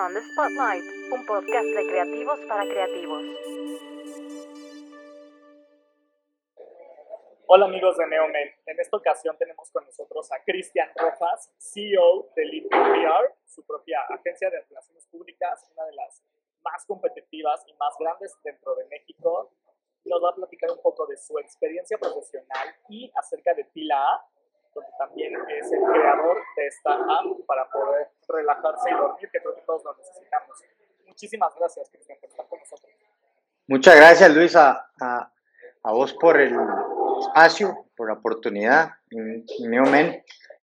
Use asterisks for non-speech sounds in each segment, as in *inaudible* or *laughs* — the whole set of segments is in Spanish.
On the Spotlight, un podcast de creativos para creativos. Hola amigos de Neomen, en esta ocasión tenemos con nosotros a Cristian Rojas, CEO de Lead PR, su propia agencia de relaciones públicas, una de las más competitivas y más grandes dentro de México. Nos va a platicar un poco de su experiencia profesional y acerca de Tila A, donde también es el creador de esta app para poder relajarse y dormir, que creo que todos lo necesitamos. Muchísimas gracias, Cristian, por estar con nosotros. Muchas gracias, Luis, a, a, vos por el espacio, por la oportunidad, Neomen.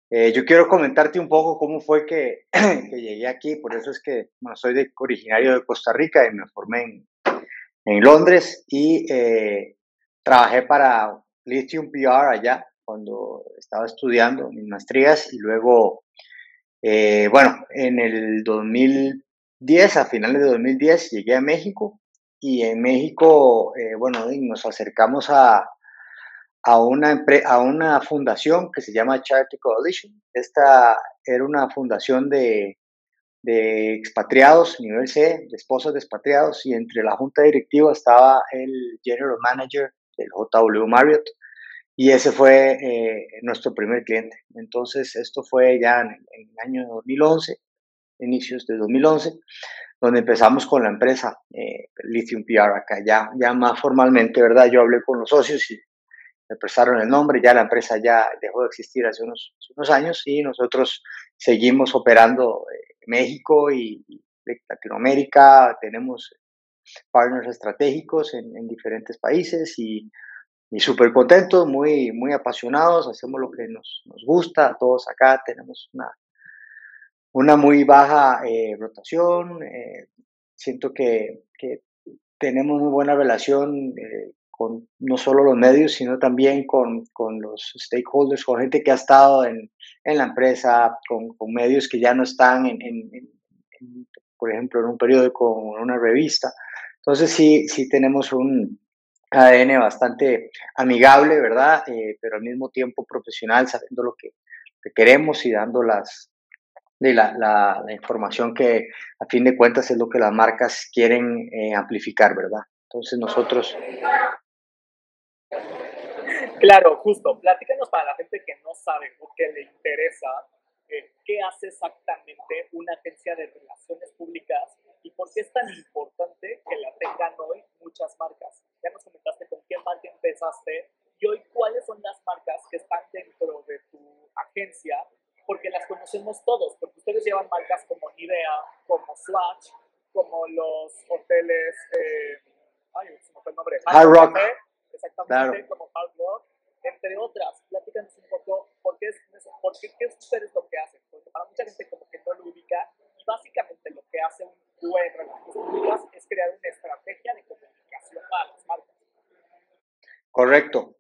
Eh, yo quiero comentarte un poco cómo fue que, *clears throat* que, llegué aquí, por eso es que bueno, soy de, originario de Costa Rica y me formé en, en Londres y eh, trabajé para Lithium PR allá cuando estaba estudiando mis maestrías y luego, eh, bueno, en el 2010, a finales de 2010, llegué a México y en México, eh, bueno, nos acercamos a, a, una, a una fundación que se llama Charity Coalition. Esta era una fundación de, de expatriados, nivel C, de esposos de expatriados, y entre la junta directiva estaba el general manager del JW Marriott, y ese fue eh, nuestro primer cliente. Entonces, esto fue ya en, el año 2011, inicios de 2011, donde empezamos con la empresa eh, Lithium PR acá, ya, ya más formalmente, ¿verdad? Yo hablé con los socios y me prestaron el nombre, ya la empresa ya dejó de existir hace unos, unos años y nosotros seguimos operando en México y, Latinoamérica, tenemos partners estratégicos en diferentes países y y súper contentos, muy, muy apasionados, hacemos lo que nos, nos gusta, todos acá tenemos una, una muy baja eh, rotación, eh, siento que, que, tenemos muy buena relación eh, con no solo los medios, sino también con, con, los stakeholders, con gente que ha estado en, en la empresa, con, con, medios que ya no están, en, en, en, por ejemplo, en un periódico o en una revista. Entonces sí, sí tenemos un, ADN bastante amigable, ¿verdad? Eh, pero al mismo tiempo profesional, sabiendo lo que, queremos y dando las, de la, información que a fin de cuentas es lo que las marcas quieren eh, amplificar, ¿verdad? Entonces nosotros... Claro, justo. Platícanos para la gente que no sabe o que le interesa eh, qué hace exactamente una agencia de relaciones públicas y por qué es tan importante que la tengan hoy muchas marcas. Ya nos comentaste con qué marca empezaste y hoy cuáles son las marcas que están dentro de tu agencia, porque las conocemos todos, porque ustedes llevan marcas como Nivea, como Swatch, como los hoteles, eh, ay, se me fue el nombre, Hard Rock. exactamente, como Hard Rock, entre otras. Platícanos un poco por qué, es, por qué, qué es ustedes lo que hacen, porque para mucha gente como que no lo ubica, y básicamente lo que hace un buen relaciones públicas es crear una estrategia de comunicación para las marcas. Correcto.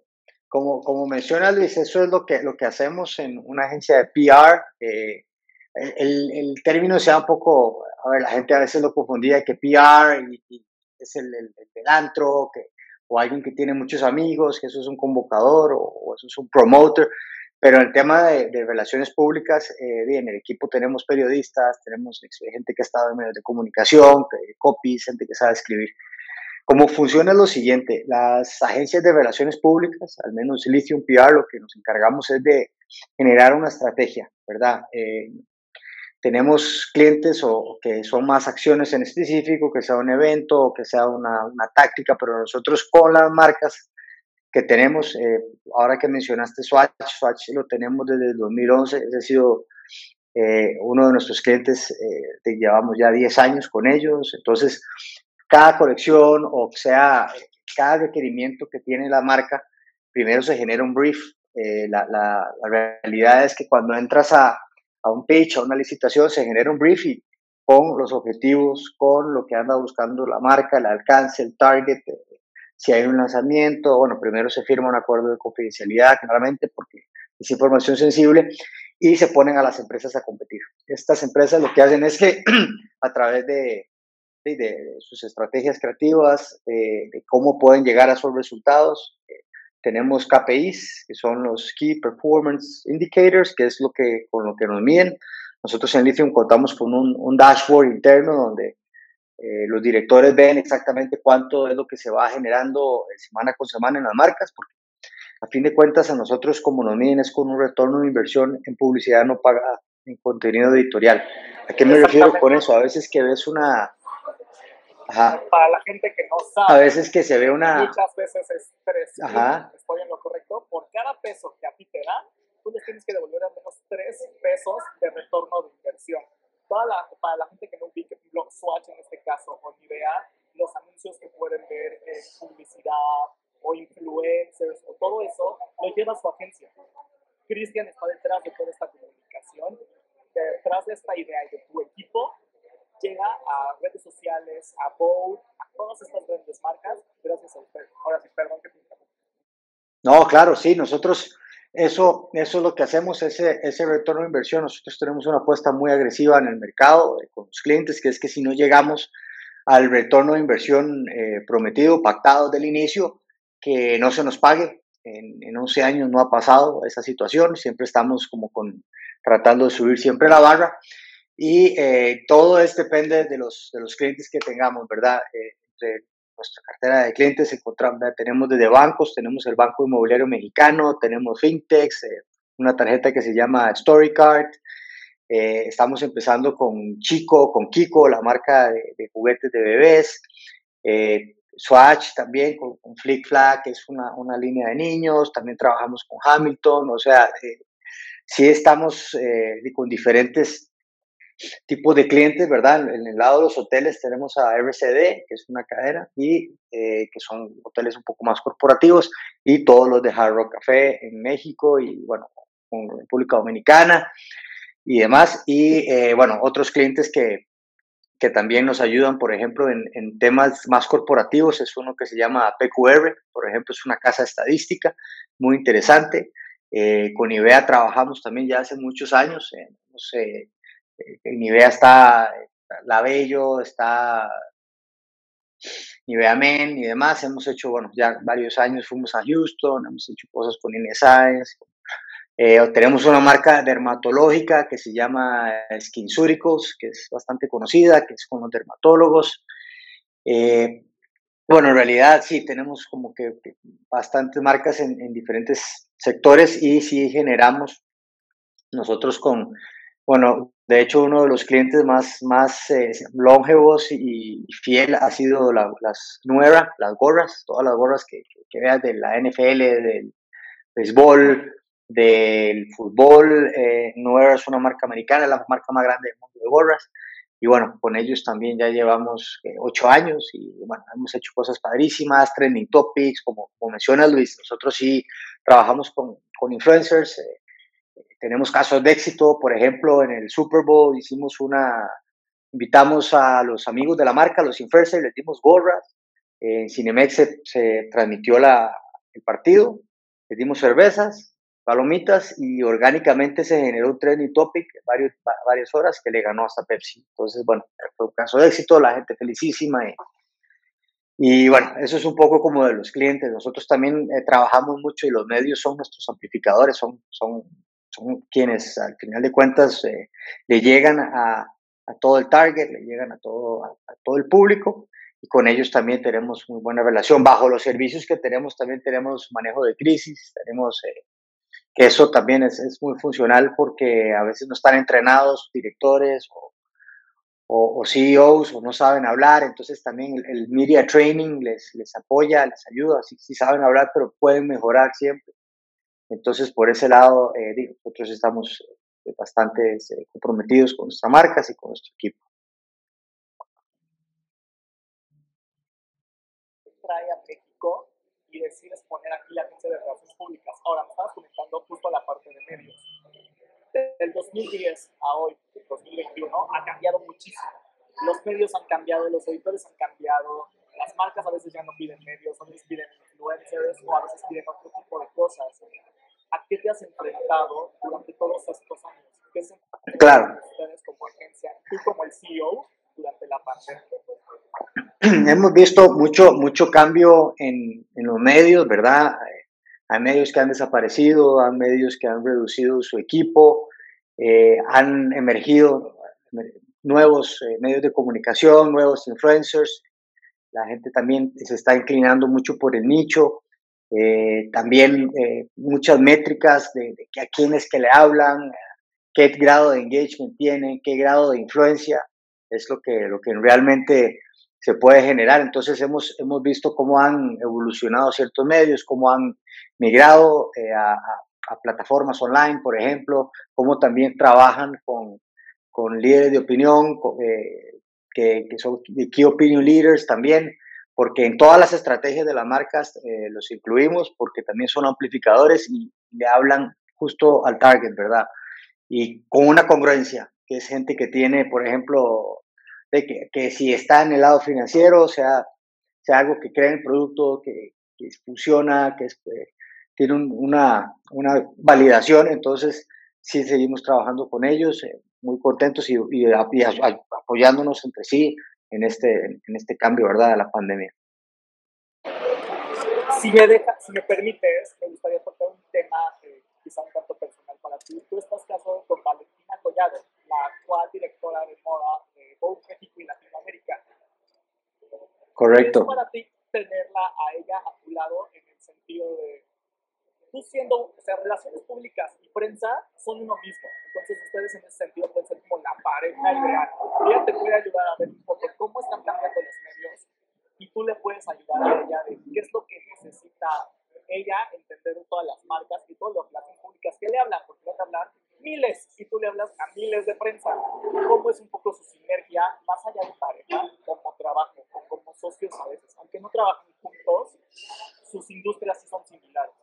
Como, como menciona Luis, eso es lo que, lo que hacemos en una agencia de PR. Eh, el, el, término sea un poco, a ver, la gente a veces lo confundía que PR y, es el, el, el antro, que, o alguien que tiene muchos amigos, que eso es un convocador o, o eso es un promoter. Pero en el tema de, relaciones públicas, eh, en el equipo tenemos periodistas, tenemos gente que ha estado en medios de comunicación, copies, gente que sabe escribir. Cómo funciona es lo siguiente, las agencias de relaciones públicas, al menos Lithium PR, lo que nos encargamos es de generar una estrategia, ¿verdad? Eh, tenemos clientes o, que son más acciones en específico, que sea un evento o que sea una, una táctica, pero nosotros con las marcas que tenemos, eh, ahora que mencionaste Swatch, Swatch lo tenemos desde el 2011, ese ha sido eh, uno de nuestros clientes, eh, llevamos ya 10 años con ellos, entonces cada colección o sea, cada requerimiento que tiene la marca, primero se genera un brief, la, la, la, realidad es que cuando entras a, a un pitch, a una licitación, se genera un brief y con los objetivos, con lo que anda buscando la marca, el alcance, el target, si hay un lanzamiento, bueno, primero se firma un acuerdo de confidencialidad, claramente, porque es información sensible, y se ponen a las empresas a competir. Estas empresas lo que hacen es que *clears throat* a través de, de, sus estrategias creativas, de, cómo pueden llegar a esos resultados, eh, tenemos KPIs, que son los Key Performance Indicators, que es lo que, con lo que nos miden. nosotros en Lithium contamos con un, dashboard interno donde eh, los directores ven exactamente cuánto es lo que se va generando semana con semana en las marcas, porque a fin de cuentas a nosotros como nos miden es con un retorno de inversión en publicidad no pagada, en contenido editorial. ¿A qué me refiero con eso? A veces que ves una... Para la gente que no sabe. A veces que se ve una... Muchas veces es tres. Estoy en lo correcto. Por cada peso que a ti te dan, tú les tienes que devolver al menos tres pesos de retorno de inversión. Toda para la gente que no ubique Swatch en este caso, o idea, los anuncios que pueden ver en publicidad o influencers o todo eso, lo lleva su agencia. Cristian está detrás de toda esta comunicación detrás de esta idea y de tu equipo llega a redes sociales, a Bold, a todas estas grandes marcas, gracias a usted. Ahora sí, perdón que te No, claro, sí, nosotros eso, eso es lo que hacemos, ese, ese retorno de inversión. Nosotros tenemos una apuesta muy agresiva en el mercado eh, con los clientes, que es que si no llegamos al retorno de inversión eh, prometido, pactado del inicio, que no se nos pague. En, en 11 años no ha pasado esa situación, siempre estamos como con tratando de subir siempre la barra. Y eh, todo esto depende de los, de los clientes que tengamos, ¿verdad? Entre nuestra cartera de clientes encontramos, tenemos desde bancos, tenemos el Banco Inmobiliario Mexicano, tenemos fintechs, eh, una tarjeta que se llama StoryCard. estamos empezando con Chico, con Kiko, la marca de, juguetes de bebés. Swatch también con, con Flick Flag, que es una, una, línea de niños. También trabajamos con Hamilton. O sea, sí estamos eh, con diferentes tipos de clientes, ¿verdad? En el lado de los hoteles tenemos a RCD, que es una cadena, y eh, que son hoteles un poco más corporativos, y todos los de Hard Rock Café en México y, bueno, en República Dominicana y demás. Y, eh, bueno, otros clientes que, que también nos ayudan, por ejemplo, en, temas más corporativos, es uno que se llama PQR, por ejemplo, es una casa estadística muy interesante. Eh, con IBEA trabajamos también ya hace muchos años. Eh, en IBEA está La Bello, está IBEA Men y demás. Hemos hecho, bueno, ya varios años fuimos a Houston, hemos hecho cosas con INEScience. tenemos una marca dermatológica que se llama SkinCeuticals, que es bastante conocida, que es con los dermatólogos. bueno, en realidad sí, tenemos como que, bastantes marcas en, en diferentes sectores y si generamos nosotros con, bueno, de hecho uno de los clientes más, más eh, longevos y fiel ha sido las nuevas, las gorras, todas las gorras que, veas de la NFL, del béisbol, del fútbol. Eh, es una marca americana, la marca más grande del mundo de gorras. Y bueno, con ellos también ya llevamos eh, ocho años y bueno, hemos hecho cosas padrísimas, trending topics, como, como Luis, nosotros sí trabajamos con, con influencers, eh, tenemos casos de éxito, por ejemplo, en el Super Bowl hicimos una, invitamos a los amigos de la marca, los influencers, les dimos gorras, en Cinemex se, transmitió la, el partido, les dimos cervezas, palomitas y orgánicamente se generó un trending topic varios, varias horas que le ganó hasta Pepsi. Entonces, bueno, fue un caso de éxito, la gente felicísima y, y bueno, eso es un poco como de los clientes. Nosotros también eh, trabajamos mucho y los medios son nuestros amplificadores, son, son, son quienes al final de cuentas eh, le llegan a, a, todo el target, le llegan a todo, a, todo el público y con ellos también tenemos muy buena relación. Bajo los servicios que tenemos también tenemos manejo de crisis, tenemos eh, que eso también es, es, muy funcional porque a veces no están entrenados directores o, o, CEOs o no saben hablar, entonces también el, media training les, les apoya, les ayuda, sí, sí, saben hablar, pero pueden mejorar siempre. Entonces, por ese lado, eh, nosotros estamos eh, bastante eh, comprometidos con nuestras marcas y con nuestro equipo. Trae a México y decides poner aquí la agencia de relaciones públicas. Ahora, me estabas comentando justo la parte de medios. Del 2010 a hoy, 2021, ha cambiado muchísimo. Los medios han cambiado, los editores han cambiado, las marcas a veces ya no piden medios, a veces piden influencers o a veces piden otro tipo de cosas. ¿A qué te has enfrentado durante todos estos años? ¿Qué se claro. ustedes como agencia, tú como el CEO, durante la pandemia? *clears throat* hemos visto mucho, mucho cambio en, en, los medios, ¿verdad? Hay medios que han desaparecido, hay medios que han reducido su equipo. eh, han emergido nuevos eh, medios de comunicación, nuevos influencers, la gente también se está inclinando mucho por el nicho, eh, también muchas métricas de, a quiénes que le hablan, qué grado de engagement tienen, qué grado de influencia, es lo que, lo que realmente se puede generar. Entonces hemos, hemos visto cómo han evolucionado ciertos medios, cómo han migrado a, a plataformas online, por ejemplo, cómo también trabajan con, con líderes de opinión, eh, que, que, son key opinion leaders también, porque en todas las estrategias de las marcas eh, los incluimos, porque también son amplificadores y le hablan justo al target, ¿verdad? Y con una congruencia, que es gente que tiene, por ejemplo, de que, que si está en el lado financiero, sea, sea algo que crea el producto, que, que funciona, que es, eh, tiene una, una, validación, entonces sí seguimos trabajando con ellos, eh, muy contentos y, y, apoyándonos entre sí en este, en este cambio, ¿verdad?, de la pandemia. Si me, deja, si me permites, me gustaría tocar un tema eh, quizá un tanto personal para ti. Tú estás casado con Valentina Collado, la actual directora de moda de Vogue México y Latinoamérica. Correcto. ¿Es para ti tenerla a ella a tu lado en el sentido de tú siendo, o sea, relaciones públicas y prensa son uno mismo. Entonces ustedes en ese sentido pueden ser como la pareja ideal. Ella te puede ayudar a ver un poco cómo están cambiando los medios y tú le puedes ayudar a ella de qué es lo que necesita ella entender de todas las marcas y todas las relaciones públicas que le hablan, porque van a hablar miles y tú le hablas a miles de prensa. ¿Cómo es un poco su sinergia más allá de pareja, como trabajo como socios a veces? Aunque no trabajen juntos, sus industrias sí son similares.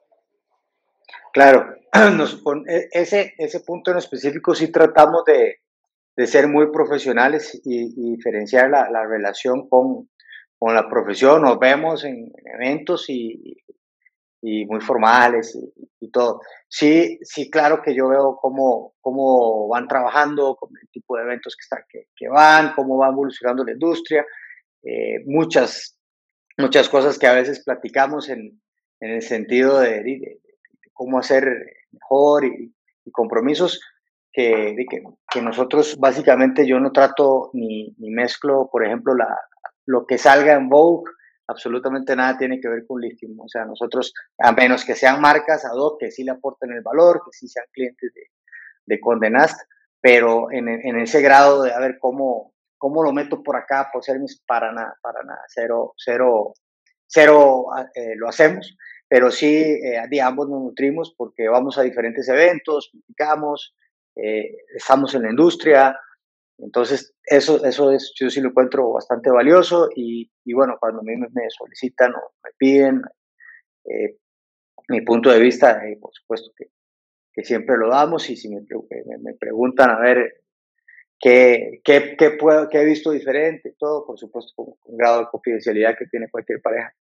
Claro, *clears throat* e, ese, ese punto en específico sí tratamos de, de ser muy profesionales y, diferenciar la, la relación con, con, la profesión. Nos vemos en, eventos y, y, muy formales y, todo. Sí, sí, claro que yo veo cómo, cómo van trabajando, con el tipo de eventos que, están, que, que van, cómo va evolucionando la industria. Eh, muchas, muchas cosas que a veces platicamos en, en el sentido de, de, cómo hacer mejor y, compromisos que, que, que, nosotros básicamente yo no trato ni, ni, mezclo, por ejemplo, la, lo que salga en Vogue, absolutamente nada tiene que ver con listing. O sea, nosotros, a menos que sean marcas ad hoc, que sí le aporten el valor, que sí sean clientes de, de Condenast, pero en, en, ese grado de a ver cómo, cómo lo meto por acá, por ser mis, para nada, para nada, cero, cero, cero eh, lo hacemos pero sí eh, ambos nos nutrimos porque vamos a diferentes eventos, platicamos, eh, estamos en la industria, entonces eso, eso es, yo sí lo encuentro bastante valioso y, bueno, cuando a mí me, solicitan o me piden eh, mi punto de vista, por supuesto que, siempre lo damos y si me, preguntan a ver qué, qué, puedo, qué he visto diferente, todo, por supuesto con un grado de confidencialidad que tiene cualquier pareja.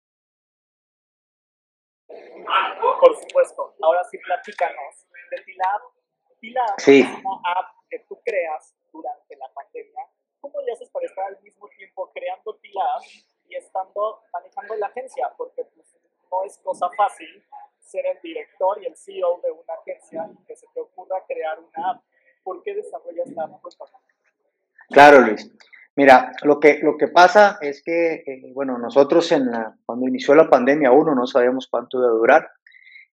Por supuesto. Ahora sí, platícanos de Tilab. Tilab sí. es una app que tú creas durante la pandemia. ¿Cómo le haces para estar al mismo tiempo creando Tilab y estando manejando la agencia? Porque pues, no es cosa fácil ser el director y el CEO de una agencia y que se te ocurra crear una app. ¿Por qué desarrollas la app? Claro, Luis. Mira, lo que, lo que pasa es que, eh, bueno, nosotros cuando inició la pandemia, uno, no sabíamos cuánto iba a durar.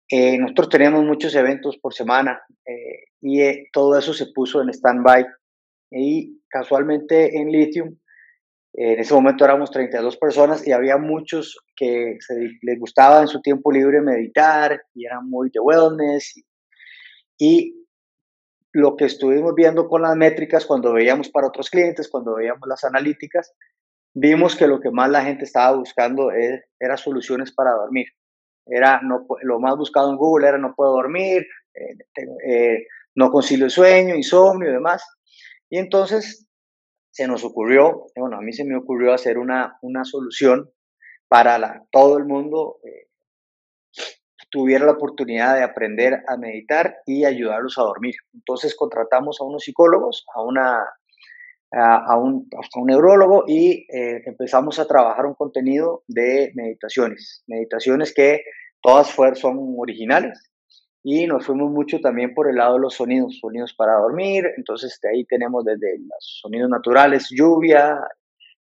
Eh, nosotros teníamos muchos eventos por semana eh, y todo eso se puso en stand-by. Y casualmente en Lithium, en ese momento éramos 32 personas y había muchos que les gustaba en su tiempo libre meditar y eran muy de wellness. y lo que estuvimos viendo con las métricas cuando veíamos para otros clientes, cuando veíamos las analíticas, vimos que lo que más la gente estaba buscando es, era soluciones para dormir. Era no, lo más buscado en Google era no puedo dormir, eh, eh, no concilio el sueño, insomnio y demás. Y entonces se nos ocurrió, bueno, a mí se me ocurrió hacer una, una solución para todo el mundo, eh, tuviera la oportunidad de aprender a meditar y ayudarlos a dormir. Entonces contratamos a unos psicólogos, a, una, a, un, a un, neurólogo y eh, empezamos a trabajar un contenido de meditaciones, meditaciones que todas son originales y nos fuimos mucho también por el lado de los sonidos, sonidos para dormir, entonces de ahí tenemos desde los sonidos naturales, lluvia,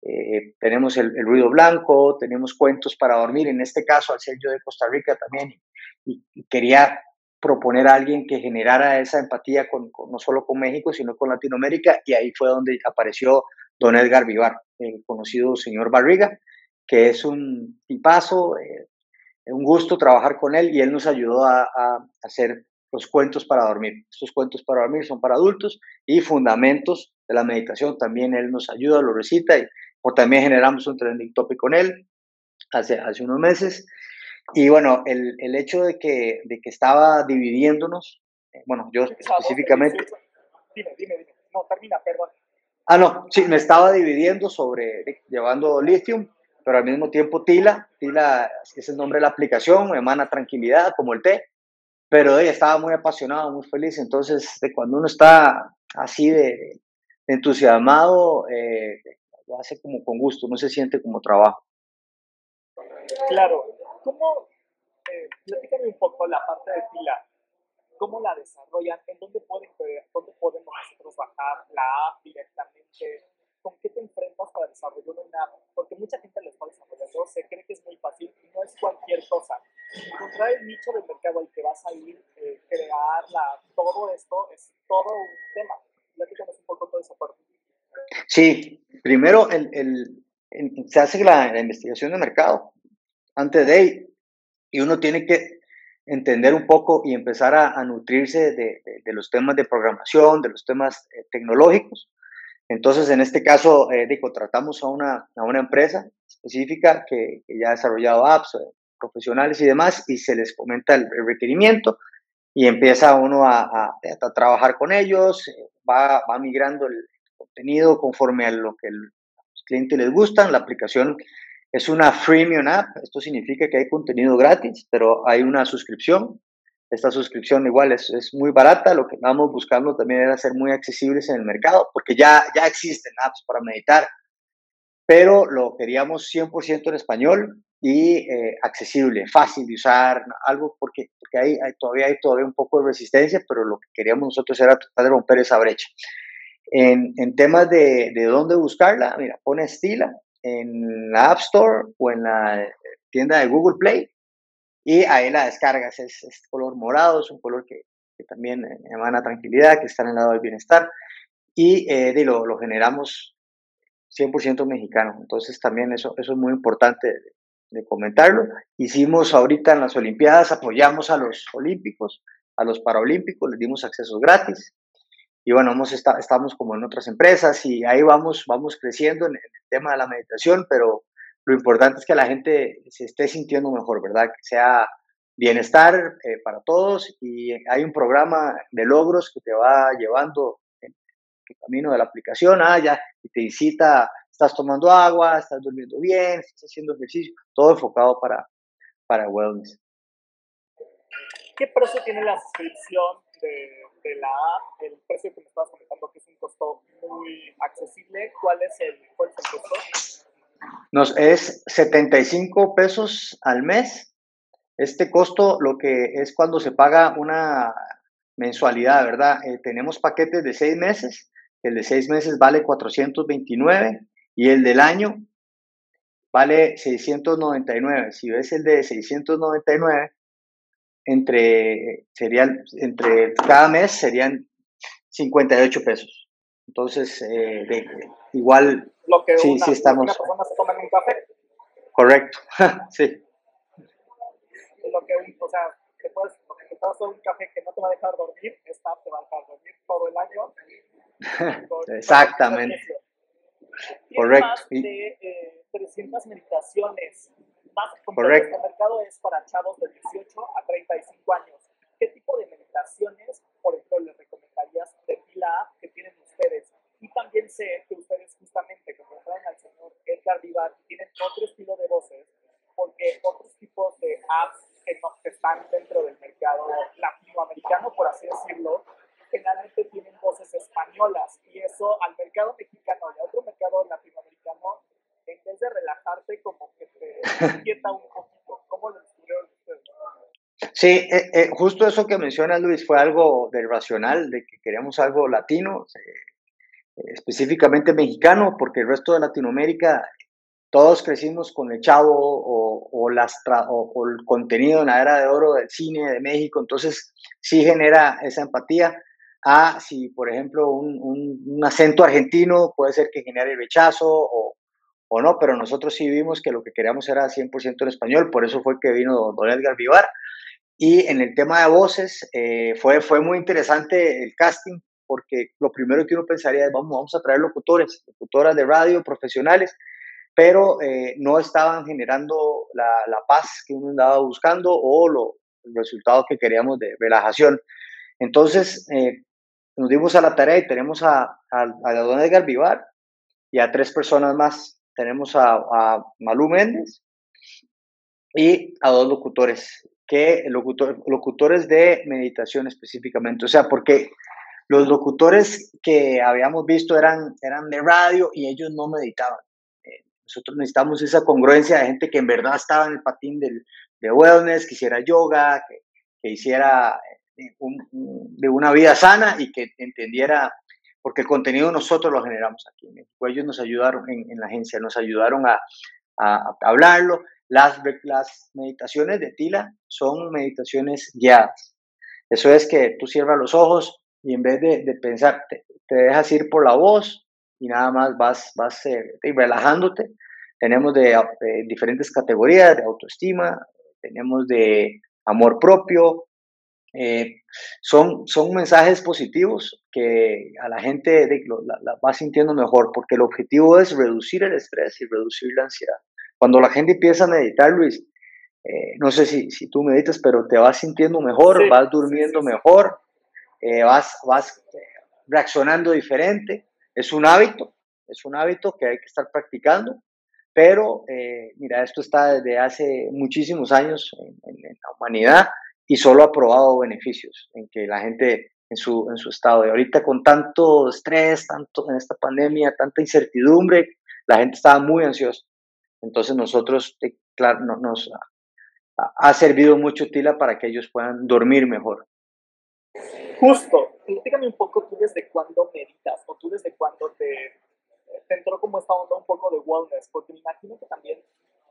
eh, tenemos el, ruido blanco, tenemos cuentos para dormir, en este caso al ser yo de Costa Rica también, y, quería proponer a alguien que generara esa empatía con, no solo con México, sino con Latinoamérica, y ahí fue donde apareció don Edgar Vivar, el conocido señor Barriga, que es un tipazo, eh, un gusto trabajar con él y él nos ayudó a, hacer los cuentos para dormir. Estos cuentos para dormir son para adultos y fundamentos de la meditación también él nos ayuda, lo recita y o también generamos un trending topic con él hace, hace unos meses. Y bueno, el, el hecho de que, de que estaba dividiéndonos, eh, bueno, yo específicamente... Dime, dime, dime. No, termina, perdón. Ah, no, sí, me estaba dividiendo sobre llevando lithium pero al mismo tiempo Tila, Tila es el nombre de la aplicación, me emana tranquilidad como el té, pero ella estaba muy apasionado, muy feliz, entonces de cuando uno está así de, entusiasmado, eh, lo hace como con gusto, no se siente como trabajo. Claro, ¿cómo, eh, platícame un poco la parte de Tila, cómo la desarrollan, en dónde, pueden, dónde podemos nosotros bajar la app directamente, con qué te enfrentas para desarrollar una app, porque mucha gente lo está desarrollando, se cree que es muy fácil y no es cualquier cosa. Encontrar el nicho del mercado al que vas a ir, eh, crearla, todo esto es todo un tema. Platícanos un poco todo eso. Sí, primero el, el, se hace la, investigación de mercado antes de y uno tiene que entender un poco y empezar a, nutrirse de, de, los temas de programación, de los temas eh, tecnológicos entonces, en este caso, eh, contratamos a una, a una empresa específica que, ya ha desarrollado apps eh, profesionales y demás, y se les comenta el, requerimiento y empieza uno a, a, trabajar con ellos, eh, va, va, migrando el contenido conforme a lo que el, los clientes les gustan. La aplicación es una freemium app, esto significa que hay contenido gratis, pero hay una suscripción. Esta suscripción igual es, es, muy barata, lo que estábamos buscando también era ser muy accesibles en el mercado, porque ya, ya existen apps para meditar, pero lo queríamos 100% en español y eh, accesible, fácil de usar, algo porque, porque hay, todavía hay todavía un poco de resistencia, pero lo que queríamos nosotros era tratar de romper esa brecha. En, en temas de, de dónde buscarla, mira, pone Estila en la App Store o en la tienda de Google Play y ahí la descargas, es, es color morado, es un color que, que, también emana tranquilidad, que está en el lado del bienestar, y eh, de lo, lo, generamos 100% mexicano, entonces también eso, eso es muy importante de, comentarlo. Hicimos ahorita en las Olimpiadas, apoyamos a los olímpicos, a los paraolímpicos, les dimos accesos gratis, y bueno, hemos estamos como en otras empresas y ahí vamos, vamos creciendo en, el tema de la meditación, pero lo importante es que la gente se esté sintiendo mejor, ¿verdad? Que sea bienestar eh, para todos y hay un programa de logros que te va llevando en el camino de la aplicación, ah, ya, y te incita, estás tomando agua, estás durmiendo bien, estás haciendo ejercicio, todo enfocado para, para wellness. ¿Qué precio tiene la suscripción de, de la app? El precio que me estabas comentando que es un costo muy accesible, ¿cuál es el, cuál es el costo? Nos es 75 pesos al mes. Este costo lo que es cuando se paga una mensualidad, ¿verdad? Eh, tenemos paquetes de seis meses. El de seis meses vale 429 y el del año vale 699. Si ves el de 699, entre, serían, entre cada mes serían 58 pesos. Entonces, eh, igual lo que sí, sí estamos... una persona se toma en un café. Correcto, *laughs* sí. Lo que, o sea, te puedes, te puedes un café que no te va a dejar dormir, esta te va a dejar dormir todo el año. *laughs* Exactamente. Correcto. Más de eh, 300 meditaciones. Más Correcto. El mercado es para chavos de 18 a 35 años. ¿Qué tipo de meditaciones, por ejemplo, les recomendarías de pila que tienen ustedes? Y también sé que ustedes justamente, como traen al señor Edgar Vivar, tienen otro estilo de voces, porque otros tipos de apps que, no, están dentro del mercado latinoamericano, por así decirlo, generalmente tienen voces españolas y eso al mercado mexicano y a otro mercado latinoamericano, en vez de relajarte, como que te inquieta un poquito. ¿Cómo lo descubrieron ustedes? Sí, eh, eh, justo eso que menciona Luis fue algo del racional, de que queríamos algo latino, específicamente mexicano, porque el resto de Latinoamérica, todos crecimos con el chavo o, o, o, el contenido en la era de oro del cine de México, entonces sí genera esa empatía. A si, por ejemplo, un, un, acento argentino puede ser que genere rechazo o, o, no, pero nosotros sí vimos que lo que queríamos era 100% en español, por eso fue que vino Don Edgar Vivar. Y en el tema de voces, eh, fue, fue muy interesante el casting, porque lo primero que uno pensaría es, vamos, vamos a traer locutores, locutoras de radio, profesionales, pero eh, no estaban generando la, la, paz que uno andaba buscando o lo, el resultado que queríamos de relajación. Entonces, eh, nos dimos a la tarea y tenemos a, a, a don Edgar Vivar y a tres personas más. Tenemos a, a Malú Méndez y a dos locutores, que locutor, locutores de meditación específicamente. O sea, porque los locutores que habíamos visto eran, eran de radio y ellos no meditaban. Nosotros necesitamos esa congruencia de gente que en verdad estaba en el patín del, de wellness, que hiciera yoga, que, que hiciera eh, de una vida sana y que entendiera, porque el contenido nosotros lo generamos aquí en México. Ellos nos ayudaron en, en la agencia, nos ayudaron a, a, a hablarlo. Las, las meditaciones de Tila son meditaciones guiadas. Eso es que tú cierras los ojos y en vez de, de pensar, te, dejas ir por la voz y nada más vas, vas eh, relajándote. Tenemos de, de, diferentes categorías de autoestima, tenemos de amor propio. Eh, son, son mensajes positivos que a la gente de, la, la va sintiendo mejor, porque el objetivo es reducir el estrés y reducir la ansiedad. Cuando la gente empieza a meditar, Luis, eh, no sé si, si, tú meditas, pero te vas sintiendo mejor, sí, vas durmiendo mejor, eh, vas, vas reaccionando diferente. Es un hábito, es un hábito que hay que estar practicando, pero eh, mira, esto está desde hace muchísimos años en, en, en, la humanidad y solo ha probado beneficios en que la gente en su, en su estado. de ahorita con tanto estrés, tanto en esta pandemia, tanta incertidumbre, la gente estaba muy ansiosa. Entonces nosotros, eh, claro, no, nos ha, servido mucho Tila para que ellos puedan dormir mejor. Justo, platícame un poco tú desde cuándo meditas o tú desde cuándo te, te entró como esta onda un poco de wellness, porque me imagino que también,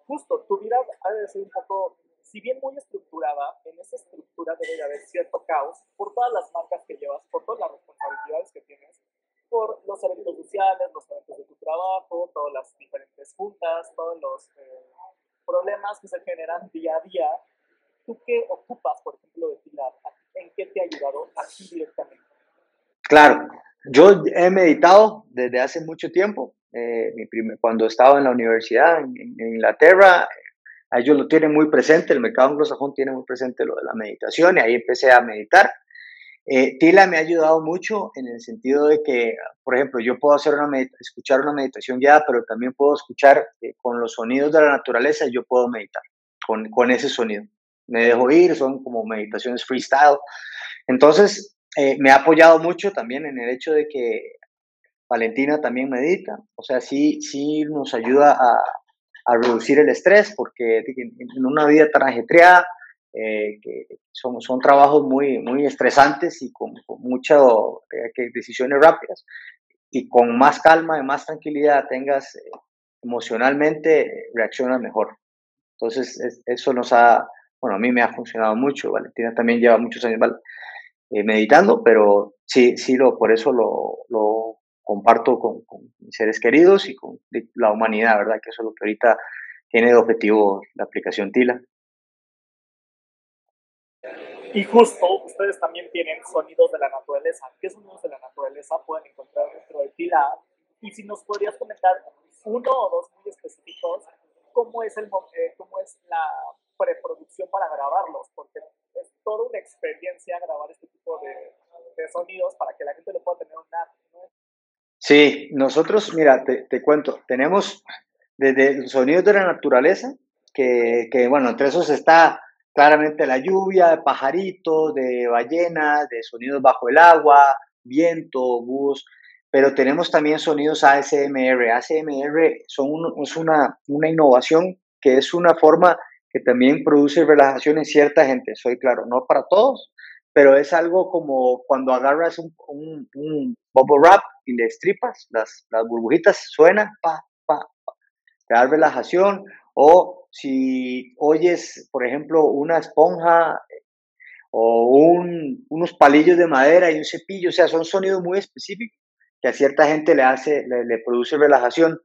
justo, tu vida ha de ser un poco, si bien muy estructurada, en esa estructura debe de haber cierto caos por todas las marcas que llevas, por todas las responsabilidades que tienes, por los eventos sociales, los eventos de tu trabajo, todas las diferentes juntas, todos los eh, problemas que se generan día a día. ¿Tú qué ocupas, por ejemplo, de Pilar? ¿En qué te ha ayudado aquí directamente? Claro, yo he meditado desde hace mucho tiempo. Eh, mi primer, cuando estaba en la universidad en, en, Inglaterra, ellos lo tienen muy presente, el mercado anglosajón tiene muy presente lo de la meditación y ahí empecé a meditar. Eh, Tila me ha ayudado mucho en el sentido de que, por ejemplo, yo puedo hacer una escuchar una meditación guiada, pero también puedo escuchar eh, con los sonidos de la naturaleza, yo puedo meditar con, con ese sonido. Me dejo ir, son como meditaciones freestyle. Entonces, eh, me ha apoyado mucho también en el hecho de que Valentina también medita, o sea, sí, sí nos ayuda a, a reducir el estrés, porque en una vida tan ajetreada, eh, que son, son trabajos muy, muy estresantes y con, con muchas eh, decisiones rápidas, y con más calma y más tranquilidad tengas eh, emocionalmente, reaccionas mejor. Entonces, es, eso nos ha, bueno, a mí me ha funcionado mucho, Valentina también lleva muchos años eh, meditando, pero sí, sí, lo, por eso lo, lo comparto con, con, mis seres queridos y con la humanidad, ¿verdad? Que eso es lo que ahorita tiene de objetivo la aplicación TILA. Y justo ustedes también tienen sonidos de la naturaleza. ¿Qué sonidos de la naturaleza pueden encontrar dentro de TILA? Y si nos podrías comentar uno o dos muy específicos, ¿cómo es, el, eh, cómo es la preproducción para grabarlos? Porque es toda una experiencia grabar este tipo de, de sonidos para que la gente lo pueda tener una... Sí, nosotros, mira, te, te cuento, tenemos desde sonidos de la naturaleza, que, que, bueno, entre esos está claramente la lluvia, de pajaritos, de ballenas, de sonidos bajo el agua, viento, bus, pero tenemos también sonidos ASMR. ASMR son un, es una, innovación que es una forma que también produce relajación en cierta gente, soy claro, no para todos, pero es algo como cuando agarras un, un, bubble wrap y le estripas, las, burbujitas suenan, pa, pa, pa, da relajación, o si oyes, por ejemplo, una esponja o un, unos palillos de madera y un cepillo, o sea, son sonidos muy específicos que a cierta gente le hace, le, le produce relajación.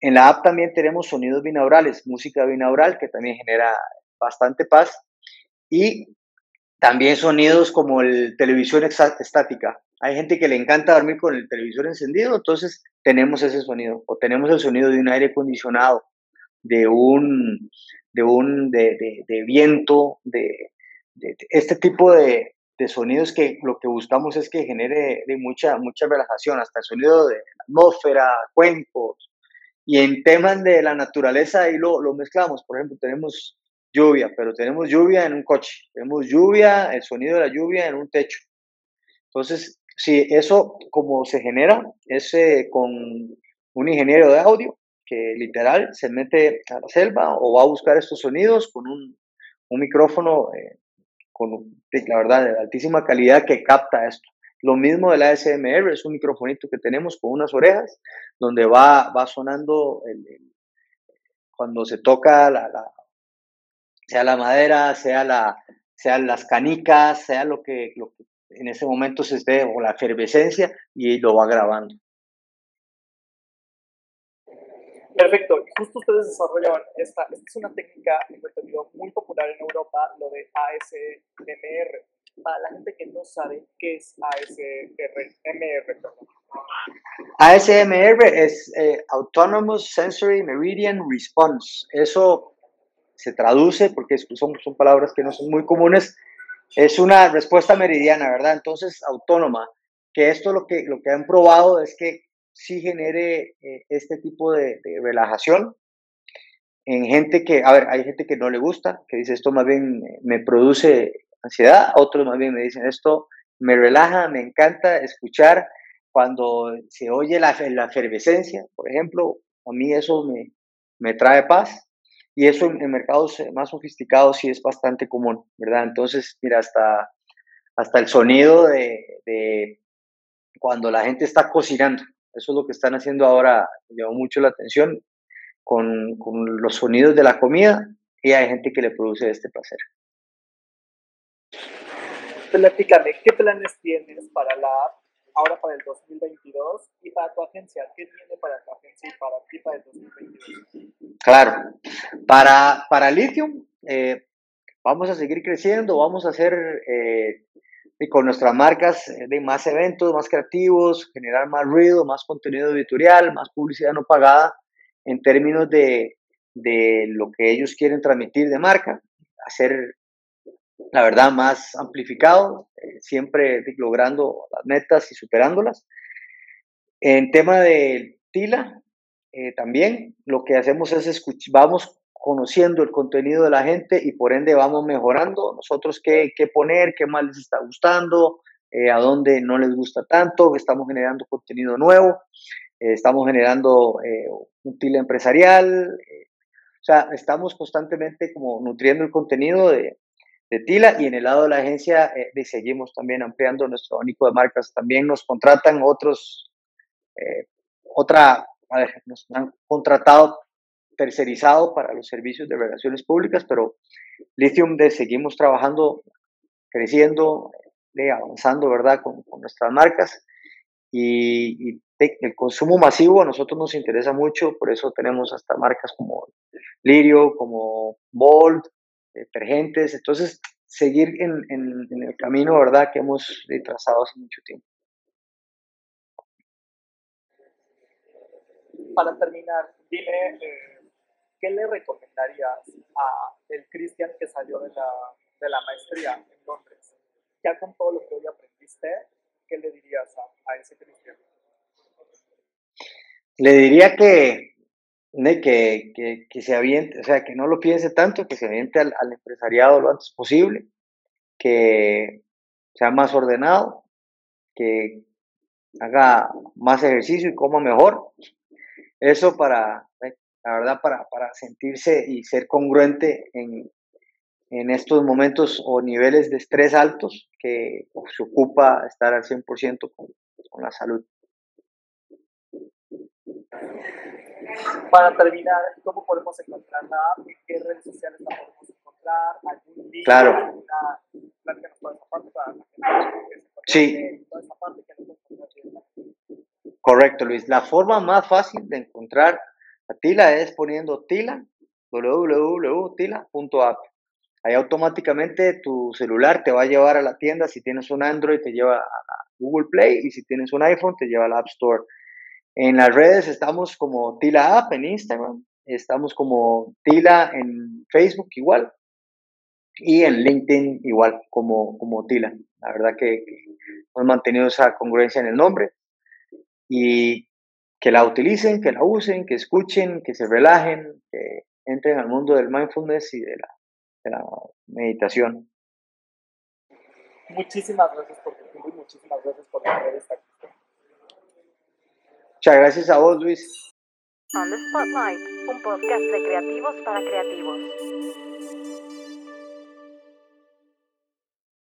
En la app también tenemos sonidos binaurales, música binaural que también genera bastante paz y también sonidos como el televisión estática. Hay gente que le encanta dormir con el televisor encendido, entonces tenemos ese sonido. O tenemos el sonido de un aire acondicionado, de un, de, un, de, de, viento, de, este tipo de, sonidos que lo que buscamos es que genere mucha, mucha relajación, hasta el sonido de atmósfera, cuencos. Y en temas de la naturaleza ahí lo, lo mezclamos. Por ejemplo, tenemos lluvia, pero tenemos lluvia en un coche, tenemos lluvia, el sonido de la lluvia en un techo. Entonces, si eso como se genera, es con un ingeniero de audio que literal se mete a la selva o va a buscar estos sonidos con un, un micrófono eh, con, la verdad, de altísima calidad que capta esto. Lo mismo del ASMR, es un microfonito que tenemos con unas orejas, donde va, va sonando cuando se toca la, sea la madera, sea la, sean las canicas, sea lo que, lo que en ese momento se esté, o la efervescencia, y lo va grabando. Perfecto. Justo ustedes desarrollaron esta, esta es una técnica, entendido, muy popular en Europa, lo de ASMR. Para la gente que no sabe qué es ASMR, ASMR es eh, Autonomous Sensory Meridian Response. Eso se traduce, porque son, son palabras que no son muy comunes, es una respuesta meridiana, ¿verdad? Entonces, autónoma, que esto lo que, lo que han probado es que sí genere eh, este tipo de, relajación en gente que, a ver, hay gente que no le gusta, que dice esto más bien me produce ansiedad, otros más bien me dicen esto me relaja, me encanta escuchar cuando se oye la, la efervescencia, por ejemplo, a mí eso me, me trae paz. Y eso en, mercados eh, más sofisticados sí es bastante común, ¿verdad? Entonces, mira, hasta, hasta el sonido de, cuando la gente está cocinando, eso es lo que están haciendo ahora, llamó mucho la atención con, con los sonidos de la comida y hay gente que le produce este placer. Platícame, ¿qué planes tienes para la app ahora para el 2022 y para tu agencia? ¿Qué tiene para tu agencia y para ti para el 2022? Claro, para, para Lithium eh, vamos a seguir creciendo, vamos a hacer eh, con nuestras marcas eh, de más eventos, más creativos, generar más ruido, más contenido editorial, más publicidad no pagada en términos de, de lo que ellos quieren transmitir de marca, hacer la verdad, más amplificado, eh, siempre logrando las metas y superándolas. En tema de Tila, eh, también lo que hacemos es escuchar, vamos conociendo el contenido de la gente y por ende vamos mejorando nosotros qué, qué poner, qué más les está gustando, eh, a dónde no les gusta tanto, estamos generando contenido nuevo, estamos generando un Tila empresarial, o sea, estamos constantemente como nutriendo el contenido de, Tila y en el lado de la agencia eh, seguimos también ampliando nuestro único de marcas. También nos contratan otros, eh, otra, nos han contratado tercerizado para los servicios de relaciones públicas, pero Lithium de seguimos trabajando, creciendo, de avanzando, ¿verdad?, con, nuestras marcas. Y, y el consumo masivo a nosotros nos interesa mucho, por eso tenemos hasta marcas como Lirio, como Bold, detergentes, entonces seguir en, el camino, ¿verdad?, que hemos trazado hace mucho tiempo. Para terminar, dime, eh, ¿qué le recomendarías a el Cristian que salió de la, de la maestría en Londres? Ya con todo lo que hoy aprendiste, ¿qué le dirías a, a ese Cristian? Le diría que que, que, que, se aviente, o sea, que no lo piense tanto, que se aviente al, empresariado lo antes posible, que sea más ordenado, que haga más ejercicio y coma mejor. Eso para, la verdad, para, para sentirse y ser congruente en, en estos momentos o niveles de estrés altos que se ocupa estar al 100% con, con la salud. Para terminar, ¿cómo podemos encontrar la app? ¿En qué redes sociales la podemos encontrar? ¿Algún link? Claro. ¿Alguna para la gente Sí. Correcto, Luis. La forma más fácil de encontrar Tila es poniendo Tila, www.tila.app. Ahí automáticamente tu celular te va a llevar a la tienda. Si tienes un Android, te lleva a Google Play y si tienes un iPhone, te lleva al App Store. En las redes estamos como Tila App en Instagram, estamos como Tila en Facebook igual y en LinkedIn igual como, como Tila. La verdad que, que hemos mantenido esa congruencia en el nombre y que la utilicen, que la usen, que escuchen, que se relajen, que entren al mundo del mindfulness y de la, de la meditación. Muchísimas gracias por tu tiempo y muchísimas gracias por tener esta Muchas gracias a vos, Luis. On the Spotlight, un podcast de creativos para creativos.